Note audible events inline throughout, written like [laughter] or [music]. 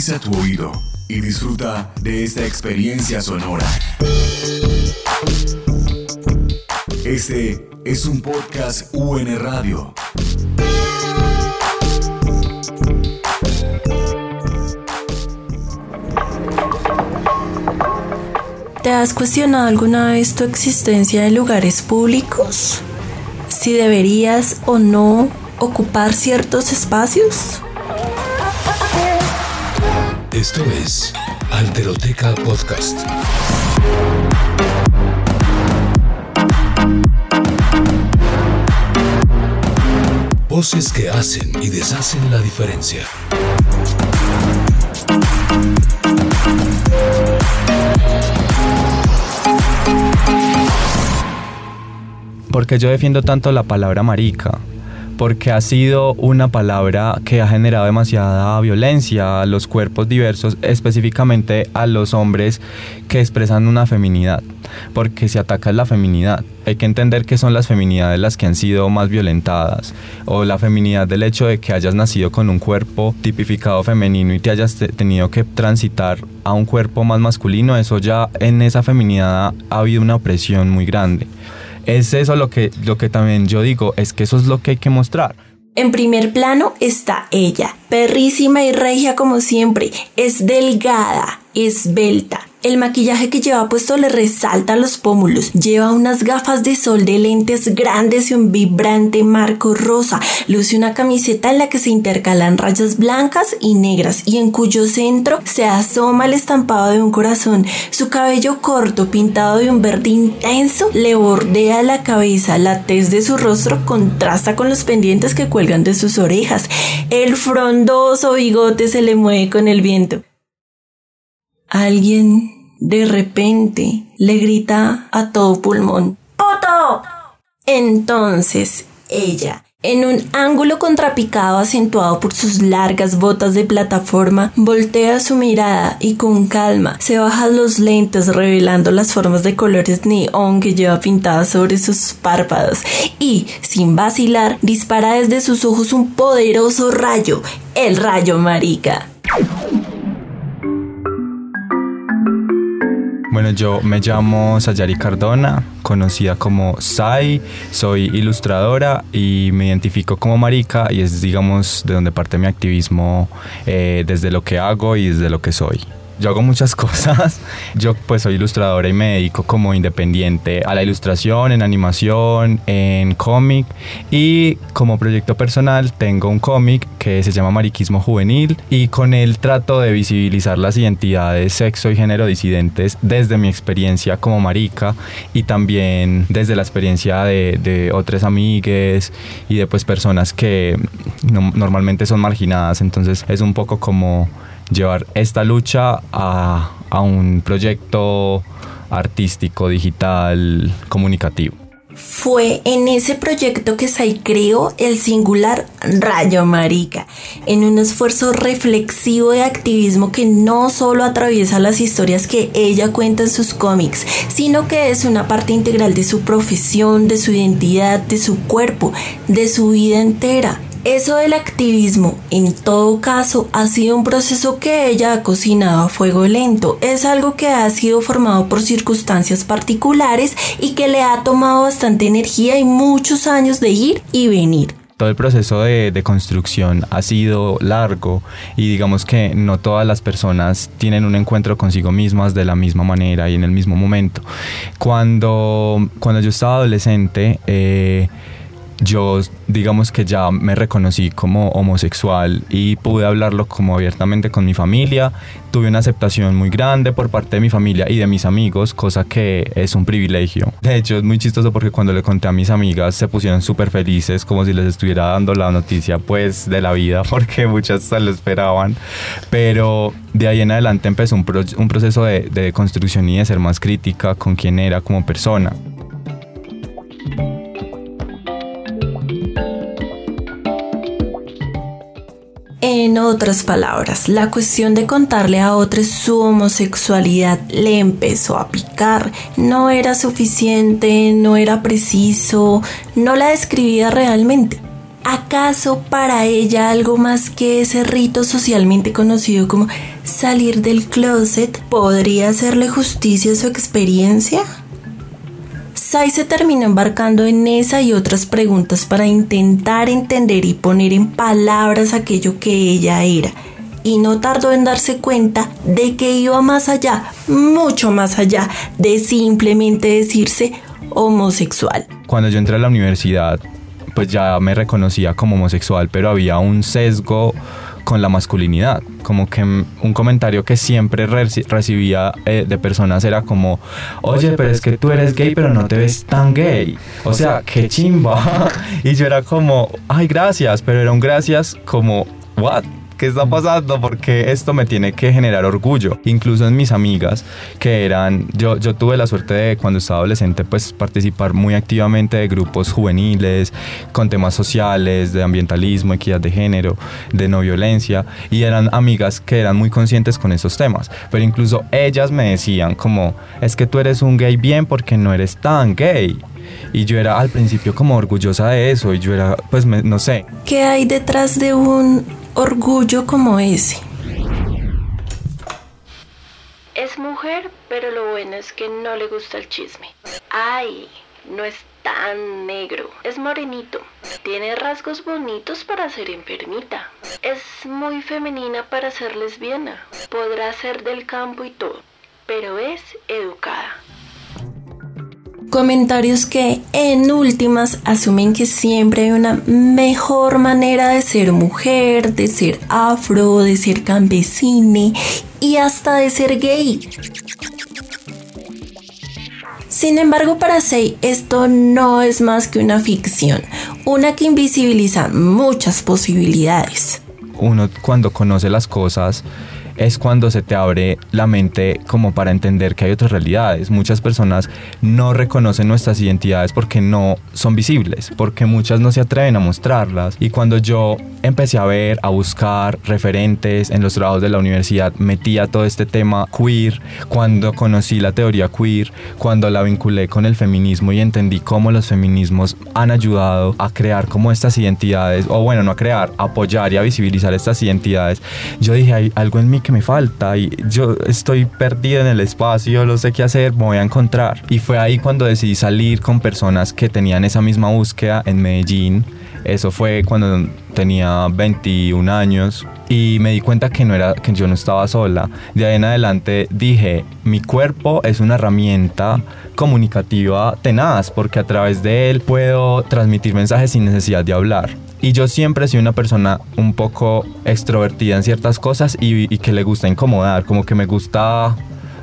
Agudiza tu oído y disfruta de esta experiencia sonora. Este es un podcast UN Radio. ¿Te has cuestionado alguna vez tu existencia en lugares públicos? Si deberías o no ocupar ciertos espacios? Esto es Alteroteca Podcast. Voces que hacen y deshacen la diferencia. Porque yo defiendo tanto la palabra marica? Porque ha sido una palabra que ha generado demasiada violencia a los cuerpos diversos, específicamente a los hombres que expresan una feminidad. Porque se ataca la feminidad. Hay que entender que son las feminidades las que han sido más violentadas. O la feminidad del hecho de que hayas nacido con un cuerpo tipificado femenino y te hayas tenido que transitar a un cuerpo más masculino. Eso ya en esa feminidad ha habido una opresión muy grande es eso lo que, lo que también yo digo, es que eso es lo que hay que mostrar. En primer plano está ella, perrísima y regia como siempre, es delgada, esbelta, el maquillaje que lleva puesto le resalta los pómulos. Lleva unas gafas de sol de lentes grandes y un vibrante marco rosa. Luce una camiseta en la que se intercalan rayas blancas y negras y en cuyo centro se asoma el estampado de un corazón. Su cabello corto, pintado de un verde intenso, le bordea la cabeza. La tez de su rostro contrasta con los pendientes que cuelgan de sus orejas. El frondoso bigote se le mueve con el viento. Alguien de repente le grita a todo pulmón, ¡Poto! Entonces ella, en un ángulo contrapicado acentuado por sus largas botas de plataforma, voltea su mirada y con calma se baja los lentes revelando las formas de colores neón que lleva pintadas sobre sus párpados y, sin vacilar, dispara desde sus ojos un poderoso rayo, el rayo marica. Bueno, yo me llamo Sayari Cardona, conocida como Sai, soy ilustradora y me identifico como marica y es digamos de donde parte mi activismo eh, desde lo que hago y desde lo que soy yo hago muchas [laughs] cosas. Yo pues soy ilustradora y me dedico como independiente a la ilustración, en animación, en cómic y como proyecto personal tengo un cómic que se llama Mariquismo Juvenil y con él trato de visibilizar las identidades sexo y género disidentes desde mi experiencia como marica y también desde la experiencia de, otras amigues y de pues personas que normalmente son marginadas. Entonces es un poco como llevar esta lucha a, un proyecto artístico, digital, comunicativo. Fue en ese proyecto que Sai creó el singular Rayo Marica, en un esfuerzo reflexivo de activismo que no solo atraviesa las historias que ella cuenta en sus cómics, sino que es una parte integral de su profesión, de su identidad, de su cuerpo, de su vida entera. Eso del activismo, en todo caso, ha sido un proceso que ella ha cocinado a fuego lento. Es algo que ha sido formado por circunstancias particulares y que le ha tomado bastante energía y muchos años de ir y venir todo el proceso de, de, construcción ha sido largo y digamos que no todas las personas tienen un encuentro consigo mismas de la misma manera y en el mismo momento. Cuando, cuando yo estaba adolescente, eh, yo digamos que ya me reconocí como homosexual y pude hablarlo como abiertamente con mi familia. Tuve una aceptación muy grande por parte de mi familia y de mis amigos, cosa que es un privilegio. De hecho, es muy chistoso porque cuando le conté a mis amigas se pusieron súper felices, como si les estuviera dando la noticia pues de la vida, [laughs] porque muchas se lo esperaban. Pero de ahí en adelante empezó un, un proceso de, de construcción y de ser más crítica con quién era como persona. En otras palabras, la cuestión de contarle a otros su homosexualidad le empezó a picar. No era suficiente, no era preciso, no la describía realmente. ¿Acaso para ella algo más que ese rito socialmente conocido como salir del closet podría hacerle justicia a su experiencia? Sai se terminó embarcando en esa y otras preguntas para intentar entender y poner en palabras aquello que ella era. Y no tardó en darse cuenta de que iba más allá, mucho más allá de simplemente decirse homosexual. Cuando yo entré a la universidad, pues ya me reconocía como homosexual, pero había un sesgo con la masculinidad. Como que un comentario que siempre recibía eh, de personas era como, oye, pero es que tú eres gay, pero no te ves tan gay. O sea, qué chimba. [laughs] y yo era como, ay, gracias, pero era un gracias como, what? ¿Qué está pasando? Porque esto me tiene que generar orgullo. Incluso en mis amigas, que eran, yo, yo tuve la suerte de cuando estaba adolescente, pues participar muy activamente de grupos juveniles, con temas sociales, de ambientalismo, equidad de género, de no violencia, y eran amigas que eran muy conscientes con esos temas. Pero incluso ellas me decían como, es que tú eres un gay bien porque no eres tan gay. Y yo era al principio como orgullosa de eso y yo era, pues no sé. ¿Qué hay detrás de un orgullo como ese. Es mujer, pero lo bueno es que no le gusta el chisme. Ay, no es tan negro. Es morenito. Tiene rasgos bonitos para ser enfermita. Es muy femenina para ser lesbiana. Podrá ser del campo y todo, pero es educada. Comentarios que en últimas asumen que siempre hay una mejor manera de ser mujer, de ser afro, de ser campesine y hasta de ser gay. Sin embargo, para Sei esto no es más que una ficción, una que invisibiliza muchas posibilidades. Uno cuando conoce las cosas es cuando se te abre la mente como para entender que hay otras realidades. Muchas personas no reconocen nuestras identidades porque no son visibles, porque muchas no se atreven a mostrarlas. Y cuando yo empecé a ver, a buscar referentes en los trabajos de la universidad, metía todo este tema queer, cuando conocí la teoría queer, cuando la vinculé con el feminismo y entendí cómo los feminismos han ayudado a crear como estas identidades, o bueno, no a crear, a apoyar y a visibilizar estas identidades, yo dije, hay algo en mí que me falta y yo estoy perdido en el espacio, no sé qué hacer, me voy a encontrar. Y fue ahí cuando decidí salir con personas que tenían esa misma búsqueda en Medellín. Eso fue cuando tenía 21 años y me di cuenta que no era que yo no estaba sola. De ahí en adelante dije, mi cuerpo es una herramienta comunicativa tenaz porque a través de él puedo transmitir mensajes sin necesidad de hablar. Y yo siempre he sido una persona un poco extrovertida en ciertas cosas y, que le gusta incomodar, como que me gusta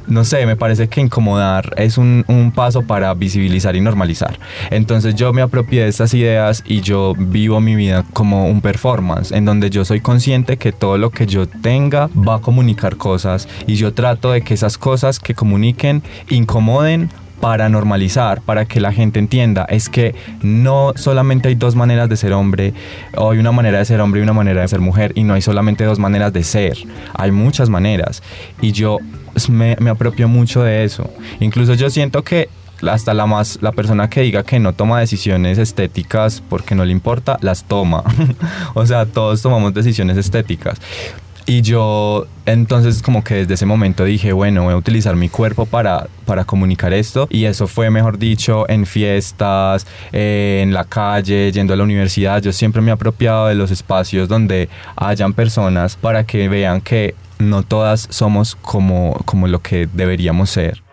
no sé, me parece que incomodar es un, un, paso para visibilizar y normalizar. Entonces yo me apropié de estas ideas y yo vivo mi vida como un performance, en donde yo soy consciente que todo lo que yo tenga va a comunicar cosas y yo trato de que esas cosas que comuniquen incomoden para normalizar, para que la gente entienda, es que no solamente hay dos maneras de ser hombre, o hay una manera de ser hombre y una manera de ser mujer, y no hay solamente dos maneras de ser, hay muchas maneras. Y yo me, me apropio mucho de eso. Incluso yo siento que hasta la más la persona que diga que no toma decisiones estéticas porque no le importa las toma [laughs] o sea todos tomamos decisiones estéticas y yo entonces como que desde ese momento dije, bueno, voy a utilizar mi cuerpo para, para comunicar esto. Y eso fue, mejor dicho, en fiestas, eh, en la calle, yendo a la universidad. Yo siempre me he apropiado de los espacios donde hayan personas para que vean que no todas somos como, como lo que deberíamos ser.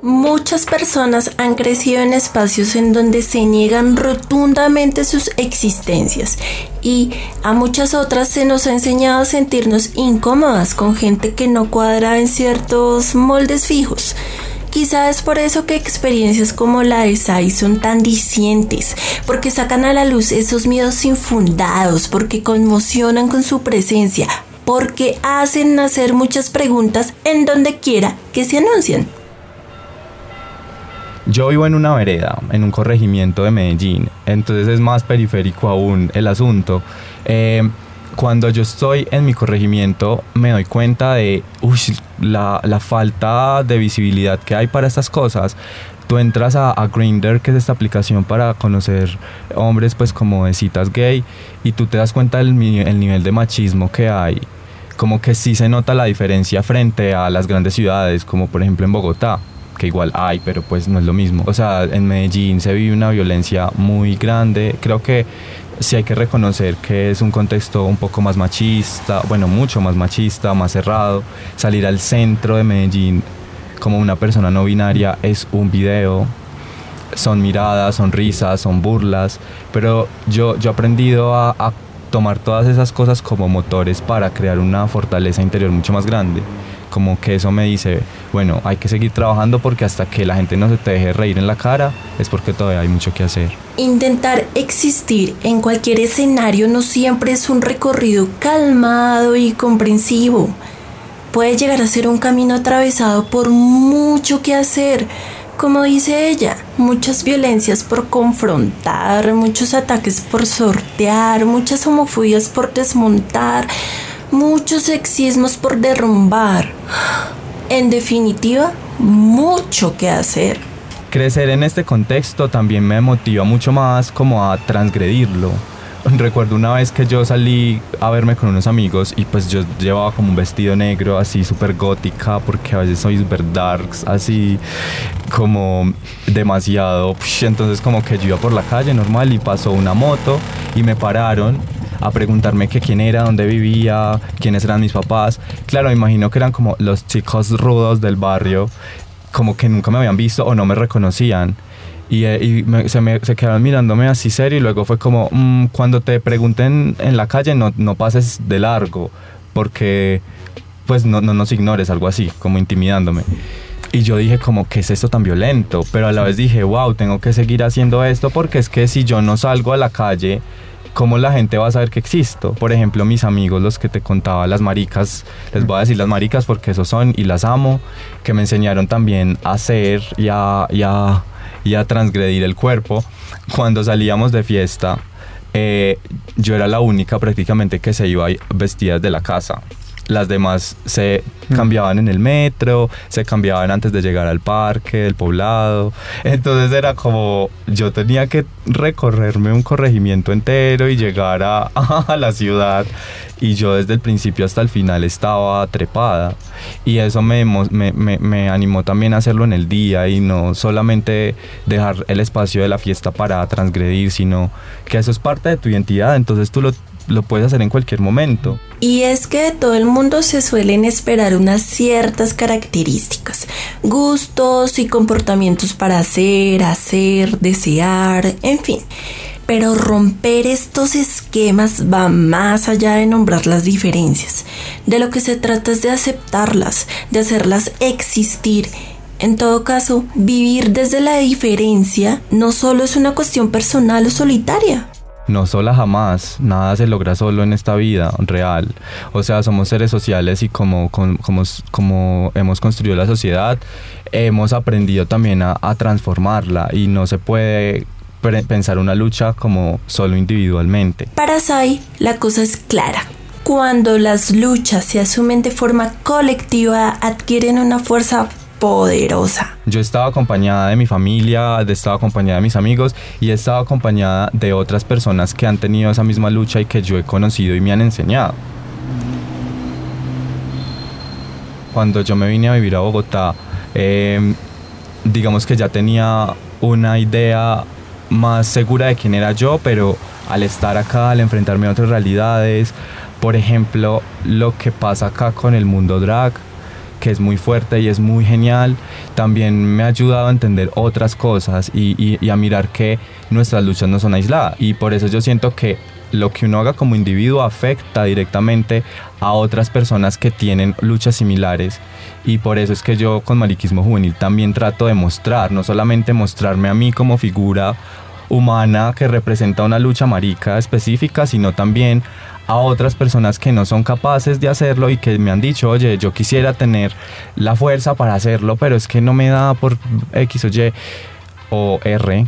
Muchas personas han crecido en espacios en donde se niegan rotundamente sus existencias y a muchas otras se nos ha enseñado a sentirnos incómodas con gente que no cuadra en ciertos moldes fijos. Quizá es por eso que experiencias como la de Sai son tan dicientes, porque sacan a la luz esos miedos infundados, porque conmocionan con su presencia, porque hacen nacer muchas preguntas en donde quiera que se anuncian. Yo vivo en una vereda, en un corregimiento de Medellín, entonces es más periférico aún el asunto. Eh, cuando yo estoy en mi corregimiento me doy cuenta de la, la falta de visibilidad que hay para estas cosas tú entras a, a Grindr, que es esta aplicación para conocer hombres, pues como de citas gay, y tú te das cuenta del nivel de machismo que hay. Como que sí se nota la diferencia frente a las grandes ciudades, como por ejemplo en Bogotá, que igual hay, pero pues no es lo mismo. O sea, en Medellín se vive una violencia muy grande. Creo que sí hay que reconocer que es un contexto un poco más machista, bueno, mucho más machista, más cerrado. Salir al centro de Medellín como una persona no binaria es un video. Son miradas, son risas, son burlas, pero yo, yo he aprendido a, a tomar todas esas cosas como motores para crear una fortaleza interior mucho más grande. Como que eso me dice, bueno, hay que seguir trabajando porque hasta que la gente no se te deje reír en la cara es porque todavía hay mucho que hacer. Intentar existir en cualquier escenario no siempre es un recorrido calmado y comprensivo. Puede llegar a ser un camino atravesado por mucho que hacer. Como dice ella, muchas violencias por confrontar, muchos ataques por sortear, muchas homofobias por desmontar, muchos sexismos por derrumbar. En definitiva, mucho que hacer. Crecer en este contexto también me motiva mucho más como a transgredirlo. Recuerdo una vez que yo salí a verme con unos amigos y pues yo llevaba como un vestido negro así súper gótica porque a veces soy súper darks, así como demasiado. psh, Entonces como que yo iba por la calle normal y pasó una moto y me pararon a preguntarme que quién era, dónde vivía, quiénes eran mis papás. Claro, me imagino que eran como los chicos rudos del barrio, como que nunca me habían visto o no me reconocían. Y, eh, me- se, me, se quedaron mirándome así serio y luego fue como, "Mm, cuando te pregunten en la calle no, no pases de largo, porque pues no, no nos ignores, algo así, como intimidándome. Y yo dije como, ¿qué es esto tan violento? Pero a la vez dije, wow, tengo que seguir haciendo esto porque es que si yo no salgo a la calle, ¿cómo la gente va a saber que existo? Por ejemplo, mis amigos, los que te contaba, las maricas, les voy a decir las maricas porque esos son y las amo, que me enseñaron también a hacer y a, y transgredir el cuerpo. Cuando salíamos de fiesta, eh, yo era la única prácticamente que se iba vestida de la casa. Las demás se cambiaban en el metro, se cambiaban antes de llegar al parque, del poblado. Entonces era como yo tenía que recorrerme un corregimiento entero y llegar a, [laughs] la ciudad. Y yo desde el principio hasta el final estaba trepada. Y eso me, me, me- me animó también a hacerlo en el día y no solamente dejar el espacio de la fiesta para transgredir, sino que eso es parte de tu identidad. Entonces tú lo, lo puedes hacer en cualquier momento. Y es que de todo el mundo se suelen esperar unas ciertas características, gustos y comportamientos para hacer, hacer, desear, en fin. Pero romper estos esquemas va más allá de nombrar las diferencias. De lo que se trata es de aceptarlas, de hacerlas existir. En todo caso, vivir desde la diferencia no solo es una cuestión personal o solitaria. No sola jamás, nada se logra solo en esta vida real. O sea, somos seres sociales y como, como, como hemos construido la sociedad, hemos aprendido también a, a transformarla y no se puede pensar una lucha como solo individualmente. Para Sai, la cosa es clara. Cuando las luchas se asumen de forma colectiva, adquieren una fuerza poderosa. Yo estaba acompañada de mi familia, estaba acompañada de mis amigos y he estado acompañada de otras personas que han tenido esa misma lucha y que yo he conocido y me han enseñado. Cuando yo me vine a vivir a Bogotá, eh, digamos que ya tenía una idea más segura de quién era yo, pero al estar acá, al enfrentarme a otras realidades, por ejemplo, lo que pasa acá con el mundo drag, que es muy fuerte y es muy genial, también me ha ayudado a entender otras cosas y, a mirar que nuestras luchas no son aisladas. Y por eso yo siento que lo que uno haga como individuo afecta directamente a otras personas que tienen luchas similares. Y por eso es que yo con Mariquismo Juvenil también trato de mostrar, no solamente mostrarme a mí como figura humana que representa una lucha marica específica, sino también a otras personas que no son capaces de hacerlo y que me han dicho, oye, yo quisiera tener la fuerza para hacerlo, pero es que no me da por X o Y o R.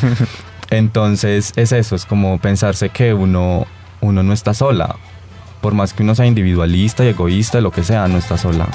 [laughs] Entonces es eso, es como pensarse que uno, uno no está sola. por más que uno sea individualista y egoísta, lo que sea, no está sola.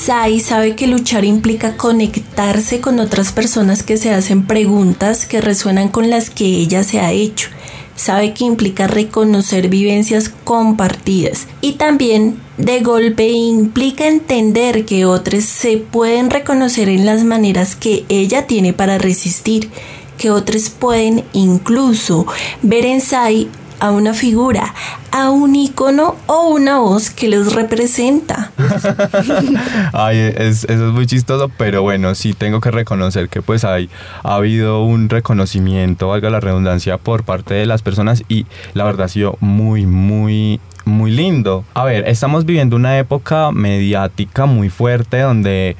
Sai sabe que luchar implica conectarse con otras personas que se hacen preguntas que resuenan con las que ella se ha hecho. Sabe que implica reconocer vivencias compartidas y también de golpe implica entender que otros se pueden reconocer en las maneras que ella tiene para resistir, que otros pueden incluso ver en Sai a una figura, a un icono o una voz que los representa. [laughs] Ay, es, eso es muy chistoso, pero bueno, sí tengo que reconocer que pues hay, ha habido un reconocimiento, valga la redundancia, por parte de las personas y la verdad ha sido muy, muy muy lindo. A ver, estamos viviendo una época mediática muy fuerte donde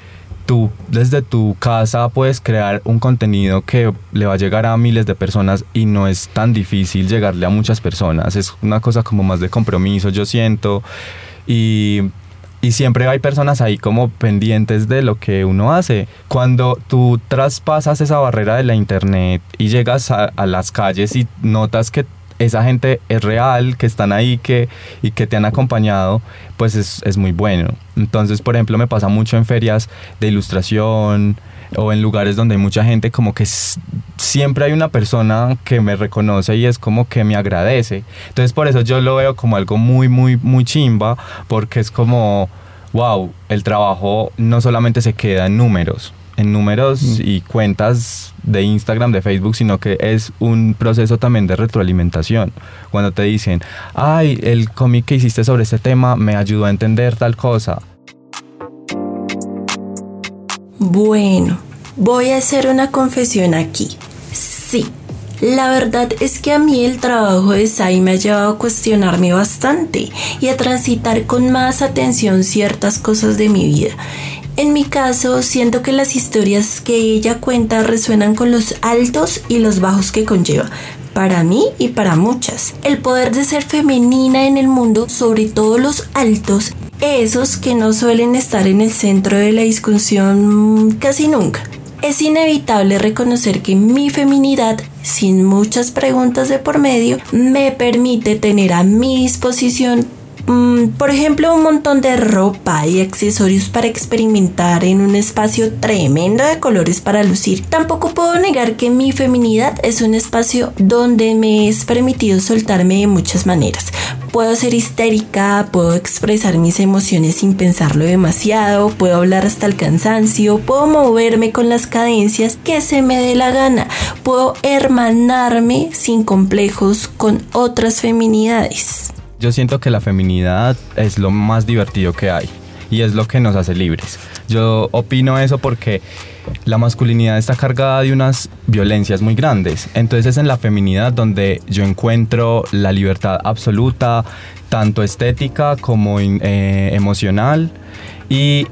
tú desde tu casa puedes crear un contenido que le va a llegar a miles de personas y no es tan difícil llegarle a muchas personas. Es una cosa como más de compromiso, yo siento. Y, y siempre hay personas ahí como pendientes de lo que uno hace. Cuando tú traspasas esa barrera de la internet y llegas a, las calles y notas que esa gente es real, que están ahí que, y que te han acompañado, pues es, es muy bueno. Entonces, por ejemplo, me pasa mucho en ferias de ilustración o en lugares donde hay mucha gente, como que siempre hay una persona que me reconoce y es como que me agradece. Entonces, por eso yo lo veo como algo muy, muy, muy chimba, porque es como, wow, el trabajo no solamente se queda en números, en números Mm. y cuentas de Instagram, de Facebook, sino que es un proceso también de retroalimentación. Cuando te dicen, ay, el cómic que hiciste sobre este tema me ayudó a entender tal cosa. Bueno, voy a hacer una confesión aquí. Sí, la verdad es que a mí el trabajo de Sai me ha llevado a cuestionarme bastante y a transitar con más atención ciertas cosas de mi vida. En mi caso, siento que las historias que ella cuenta resuenan con los altos y los bajos que conlleva, para mí y para muchas. El poder de ser femenina en el mundo, sobre todo los altos, esos que no suelen estar en el centro de la discusión casi nunca. Es inevitable reconocer que mi feminidad, sin muchas preguntas de por medio, me permite tener a mi disposición mm, por ejemplo, un montón de ropa y accesorios para experimentar en un espacio tremendo de colores para lucir. Tampoco puedo negar que mi feminidad es un espacio donde me es permitido soltarme de muchas maneras. Puedo ser histérica, puedo expresar mis emociones sin pensarlo demasiado, puedo hablar hasta el cansancio, puedo moverme con las cadencias que se me dé la gana, puedo hermanarme sin complejos con otras feminidades. Yo siento que la feminidad es lo más divertido que hay y es lo que nos hace libres. Yo opino eso porque la masculinidad está cargada de unas violencias muy grandes. Entonces es en la feminidad donde yo encuentro la libertad absoluta, tanto estética como eh, emocional. Y,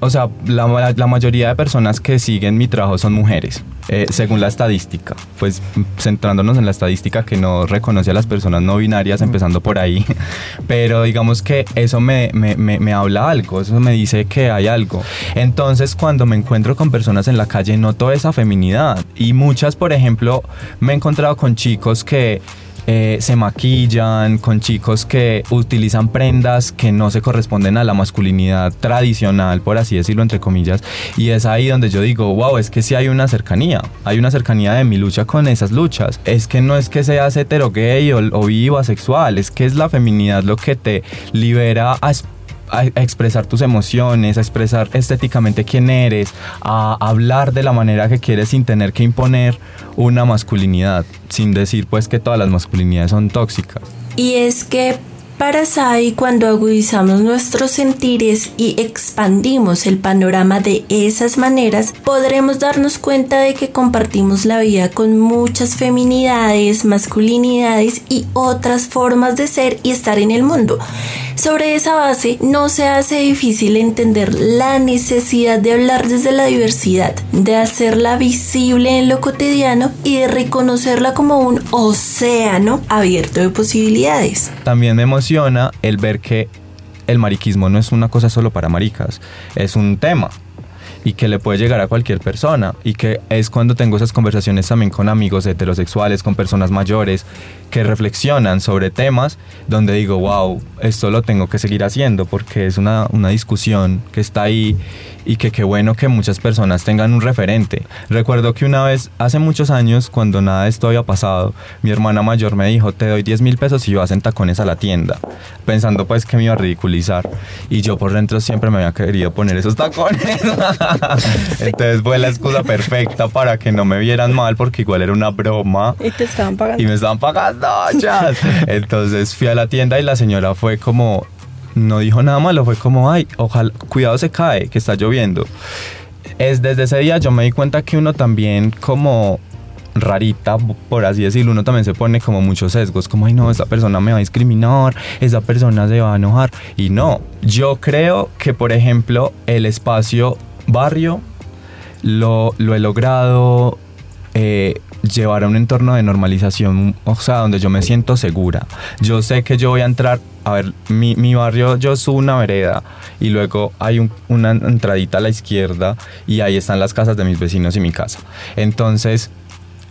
o sea, la, la mayoría de personas que siguen mi trabajo son mujeres. Eh, según la estadística, pues centrándonos en la estadística que no reconoce a las personas no binarias, empezando por ahí, [laughs] pero digamos que eso me, me, me, habla algo, eso me dice que hay algo. Entonces cuando me encuentro con personas en la calle noto esa feminidad y muchas, por ejemplo, me he encontrado con chicos que eh, se maquillan, con chicos que utilizan prendas que no se corresponden a la masculinidad tradicional, por así decirlo, entre comillas. Y es ahí donde yo digo, wow, es que sí hay una cercanía, hay una cercanía de mi lucha con esas luchas. Es que no es que seas hetero gay o, o asexual, es que es la feminidad lo que te libera a a expresar tus emociones, a expresar estéticamente quién eres, a hablar de la manera que quieres sin tener que imponer una masculinidad, sin decir pues que todas las masculinidades son tóxicas. Y es que para Sai, cuando agudizamos nuestros sentires y expandimos el panorama de esas maneras, podremos darnos cuenta de que compartimos la vida con muchas feminidades, masculinidades y otras formas de ser y estar en el mundo. Sobre esa base, no se hace difícil entender la necesidad de hablar desde la diversidad, de hacerla visible en lo cotidiano y de reconocerla como un océano abierto de posibilidades. También me emociona el ver que el mariquismo no es una cosa solo para maricas, es un tema. Y que le puede llegar a cualquier persona y que es cuando tengo esas conversaciones también con amigos heterosexuales, con personas mayores que reflexionan sobre temas donde digo, wow, esto lo tengo que seguir haciendo porque es una, una discusión que está ahí y que qué bueno que muchas personas tengan un referente. Recuerdo que una vez, hace muchos años, cuando nada de esto había pasado, mi hermana mayor me dijo, te doy 10 mil pesos y vas en tacones a la tienda, pensando pues que me iba a ridiculizar. Y yo por dentro siempre me había querido poner esos tacones. [laughs] [laughs] Entonces fue la excusa perfecta para que no me vieran mal, porque igual era una broma. Y te estaban pagando. Y me estaban pagando, ya. [laughs] Entonces fui a la tienda y la señora fue como, no dijo nada malo, fue como, ay, ojalá, cuidado se cae, que está lloviendo. Es desde ese día yo me di cuenta que uno también como rarita, por así decirlo, uno también se pone como muchos sesgos, como, ay no, esa persona me va a discriminar, esa persona se va a enojar. Y no, yo creo que, por ejemplo, el espacio barrio lo, lo he logrado eh, llevar a un entorno de normalización, o sea, donde yo me siento segura. Yo sé que yo voy a entrar, a ver, mi, mi barrio, yo subo una vereda y luego hay una entradita a la izquierda y ahí están las casas de mis vecinos y mi casa. Entonces,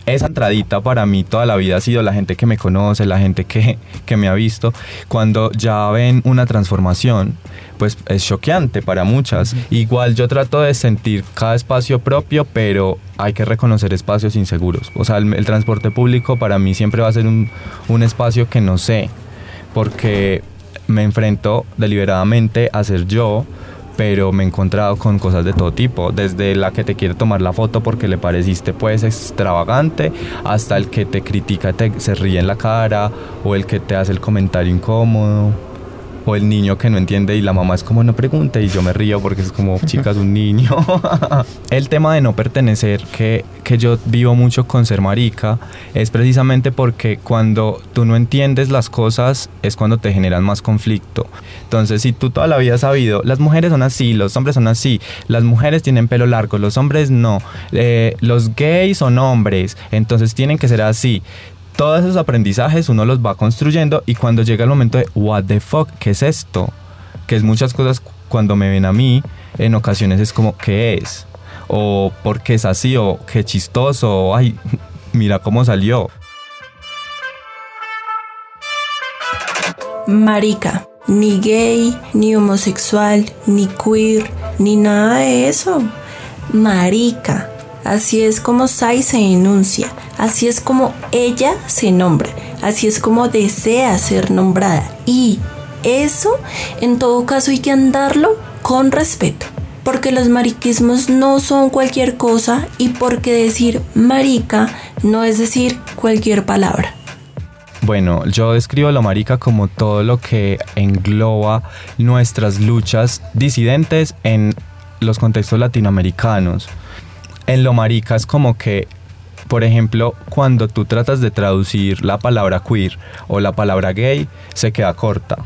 esa entradita para mí toda la vida ha sido la gente que me conoce, la gente que, que me ha visto. Cuando ya ven una transformación, pues es choqueante para muchas. Igual yo trato de sentir cada espacio propio, pero hay que reconocer espacios inseguros. O sea, el, transporte público para mí siempre va a ser un, un espacio que no sé, porque me enfrento deliberadamente a ser yo pero me he encontrado con cosas de todo tipo, desde la que te quiere tomar la foto porque le pareciste pues extravagante, hasta el que te critica, te, se ríe en la cara, o el que te hace el comentario incómodo o el niño que no entiende y la mamá es como no pregunte y yo me río porque es como [laughs] chicas un niño el tema de no pertenecer que, que yo vivo mucho con ser marica es precisamente porque cuando tú no entiendes las cosas es cuando te generan más conflicto. Entonces si tú toda la vida has sabido las mujeres son así los hombres son así las mujeres tienen pelo largo los hombres no eh, los gays son hombres entonces tienen que ser así todos esos aprendizajes uno los va construyendo y cuando llega el momento de what the fuck, ¿qué es esto? Que es muchas cosas cuando me ven a mí, en ocasiones es como ¿qué es? O ¿por qué es así? O qué chistoso, o ay, [laughs] mira cómo salió. Marica, ni gay, ni homosexual, ni queer, ni nada de eso. Marica, Así es como Sai se enuncia, así es como ella se nombra, así es como desea ser nombrada. Y eso, en todo caso, hay que andarlo con respeto. Porque los mariquismos no son cualquier cosa y porque decir marica no es decir cualquier palabra. Bueno, yo describo a lo marica como todo lo que engloba nuestras luchas disidentes en los contextos latinoamericanos en lo marica es como que, por ejemplo, cuando tú tratas de traducir la palabra queer o la palabra gay, se queda corta.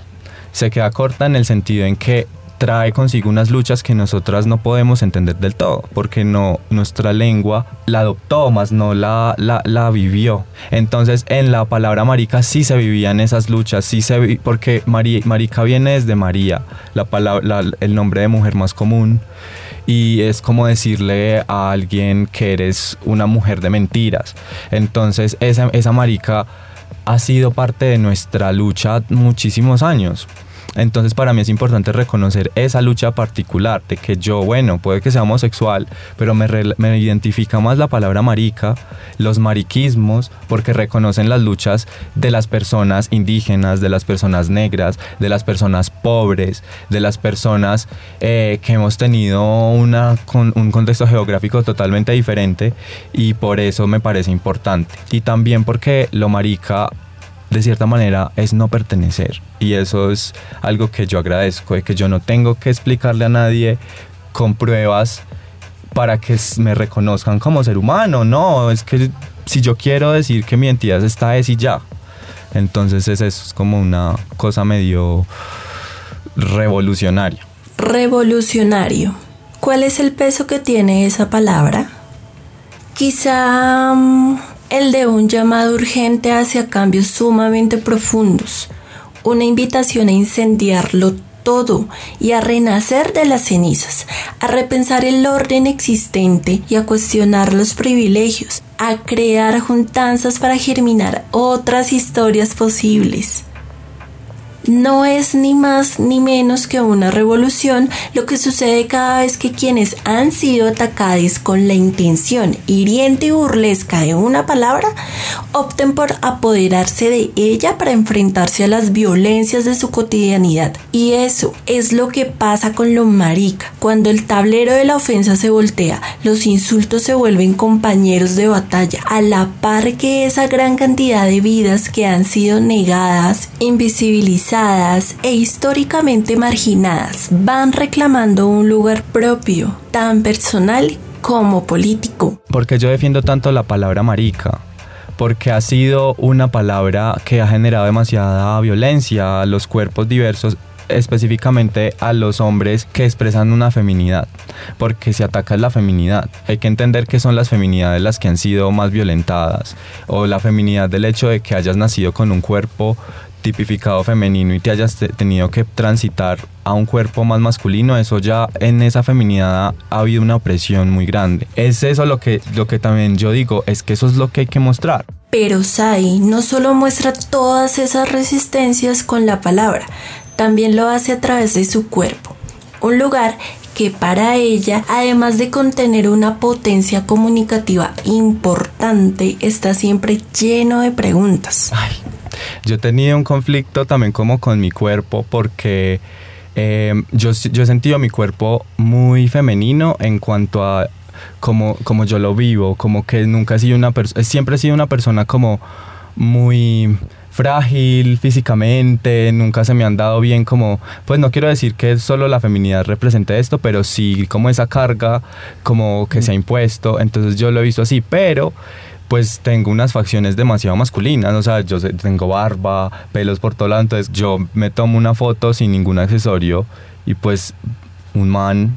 Se queda corta en el sentido en que trae consigo unas luchas que nosotras no podemos entender del todo, porque no, nuestra lengua la adoptó, más no la, la, vivió. Entonces, en la palabra marica sí se vivían esas luchas, sí se porque marica viene desde María, la palabra, el nombre de mujer más común y es como decirle a alguien que eres una mujer de mentiras. Entonces esa, esa marica ha sido parte de nuestra lucha muchísimos años. Entonces para mí es importante reconocer esa lucha particular de que yo, bueno, puede que sea homosexual, pero me, identifica más la palabra marica, los mariquismos, porque reconocen las luchas de las personas indígenas, de las personas negras, de las personas pobres, de las personas eh, que hemos tenido una, con, un contexto geográfico totalmente diferente y por eso me parece importante. Y también porque lo marica de cierta manera es no pertenecer. Y eso es algo que yo agradezco, de que yo no tengo que explicarle a nadie con pruebas para que me reconozcan como ser humano. No, es que si yo quiero decir que mi entidad está es y ya. Entonces es eso, es como una cosa medio revolucionaria. Revolucionario. ¿Cuál es el peso que tiene esa palabra? Quizá mm, el de un llamado urgente hacia cambios sumamente profundos, una invitación a incendiarlo todo y a renacer de las cenizas, a repensar el orden existente y a cuestionar los privilegios, a crear juntanzas para germinar otras historias posibles no es ni más ni menos que una revolución lo que sucede cada vez que quienes han sido atacados con la intención hiriente y burlesca de una palabra opten por apoderarse de ella para enfrentarse a las violencias de su cotidianidad. Y eso es lo que pasa con lo marica. Cuando el tablero de la ofensa se voltea, los insultos se vuelven compañeros de batalla, a la par que esa gran cantidad de vidas que han sido negadas, invisibilizadas, e históricamente marginadas van reclamando un lugar propio, tan personal como político. Porque yo defiendo tanto la palabra marica? Porque ha sido una palabra que ha generado demasiada violencia a los cuerpos diversos específicamente a los hombres que expresan una feminidad, porque se ataca la feminidad. Hay que entender que son las feminidades las que han sido más violentadas, o la feminidad del hecho de que hayas nacido con un cuerpo tipificado femenino y te hayas tenido que transitar a un cuerpo más masculino, eso ya en esa feminidad ha, habido una opresión muy grande. Es eso lo que, lo que también yo digo, es que eso es lo que hay que mostrar. Pero Sai no solo muestra todas esas resistencias con la palabra, también lo hace a través de su cuerpo. Un lugar que para ella, además de contener una potencia comunicativa importante, está siempre lleno de preguntas. Ay, yo tenía un conflicto también como con mi cuerpo porque eh, yo, yo he sentido mi cuerpo muy femenino en cuanto a como, como yo lo vivo, como que nunca he sido una persona, siempre he sido una persona como muy frágil físicamente, nunca se me han dado bien como, pues no quiero decir que solo la feminidad represente esto, pero sí como esa carga como que se ha impuesto, entonces yo lo he visto así, pero pues tengo unas facciones demasiado masculinas, o sea, yo tengo barba, pelos por todo lado, entonces yo me tomo una foto sin ningún accesorio y pues un man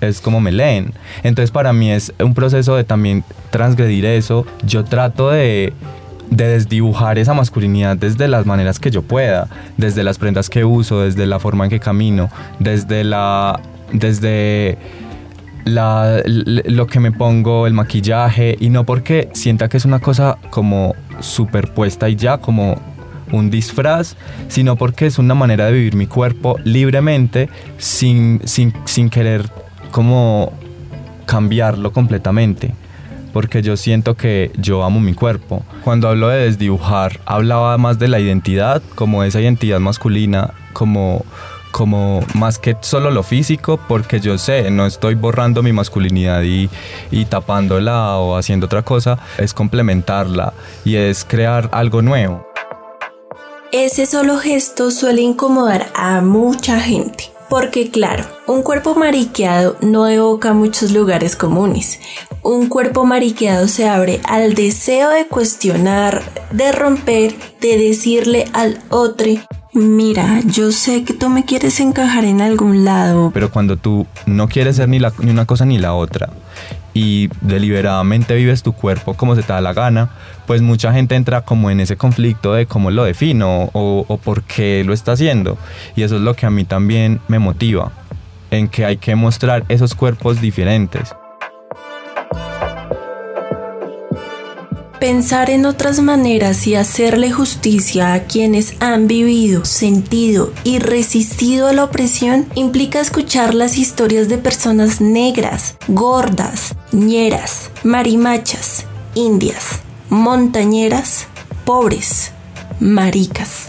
es como me leen. Entonces para mí es un proceso de también transgredir eso. Yo trato de, de desdibujar esa masculinidad desde las maneras que yo pueda, desde las prendas que uso, desde la forma en que camino, desde la... desde lo que me pongo, el maquillaje, y no porque sienta que es una cosa como superpuesta y ya, como un disfraz, sino porque es una manera de vivir mi cuerpo libremente sin, sin, sin querer como cambiarlo completamente. Porque yo siento que yo amo mi cuerpo. Cuando hablo de desdibujar, hablaba más de la identidad, como esa identidad masculina, como como más que solo lo físico, porque yo sé, no estoy borrando mi masculinidad y, y, tapándola o haciendo otra cosa, es complementarla y es crear algo nuevo. Ese solo gesto suele incomodar a mucha gente. Porque claro, un cuerpo mariqueado no evoca muchos lugares comunes. Un cuerpo mariqueado se abre al deseo de cuestionar, de romper, de decirle al otro Mira, yo sé que tú me quieres encajar en algún lado. Pero cuando tú no quieres ser ni, ni una cosa ni la otra y deliberadamente vives tu cuerpo como se te da la gana, pues mucha gente entra como en ese conflicto de cómo lo defino o, o por qué lo está haciendo. Y eso es lo que a mí también me motiva, en que hay que mostrar esos cuerpos diferentes. Pensar en otras maneras y hacerle justicia a quienes han vivido, sentido y resistido a la opresión implica escuchar las historias de personas negras, gordas, ñeras, marimachas, indias, montañeras, pobres, maricas.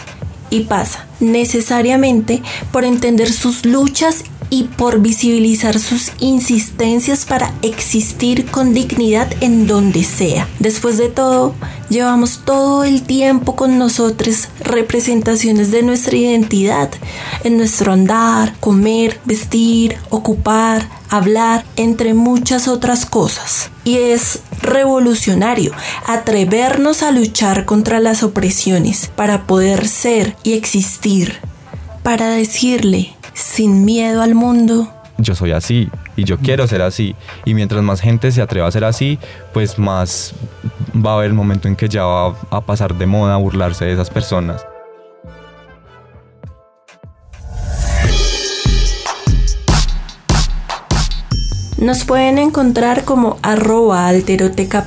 Y pasa necesariamente por entender sus luchas y por visibilizar sus insistencias para existir con dignidad en donde sea. Después de todo, llevamos todo el tiempo con nosotros representaciones de nuestra identidad, en nuestro andar, comer, vestir, ocupar, hablar, entre muchas otras cosas. Y es revolucionario atrevernos a luchar contra las opresiones para poder ser y existir, para decirle sin miedo al mundo. Yo soy así y yo quiero ser así. Y mientras más gente se atreva a ser así, pues más va a haber el momento en que ya va a pasar de moda burlarse de esas personas. Nos pueden encontrar como arroba alteroteca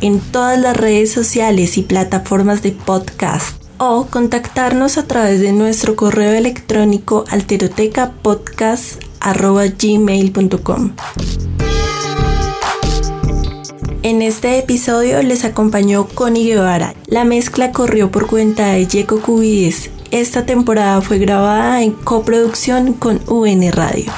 en todas las redes sociales y plataformas de podcast o contactarnos a través de nuestro correo electrónico alterotecapodcast.gmail.com. En este episodio les acompañó Connie Guevara. La mezcla corrió por cuenta de Yeco Cubides. Esta temporada fue grabada en coproducción con UN Radio.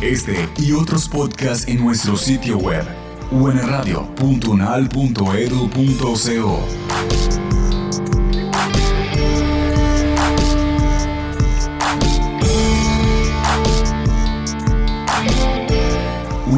Este y otros podcasts en nuestro sitio web unradio.unal.edu.co.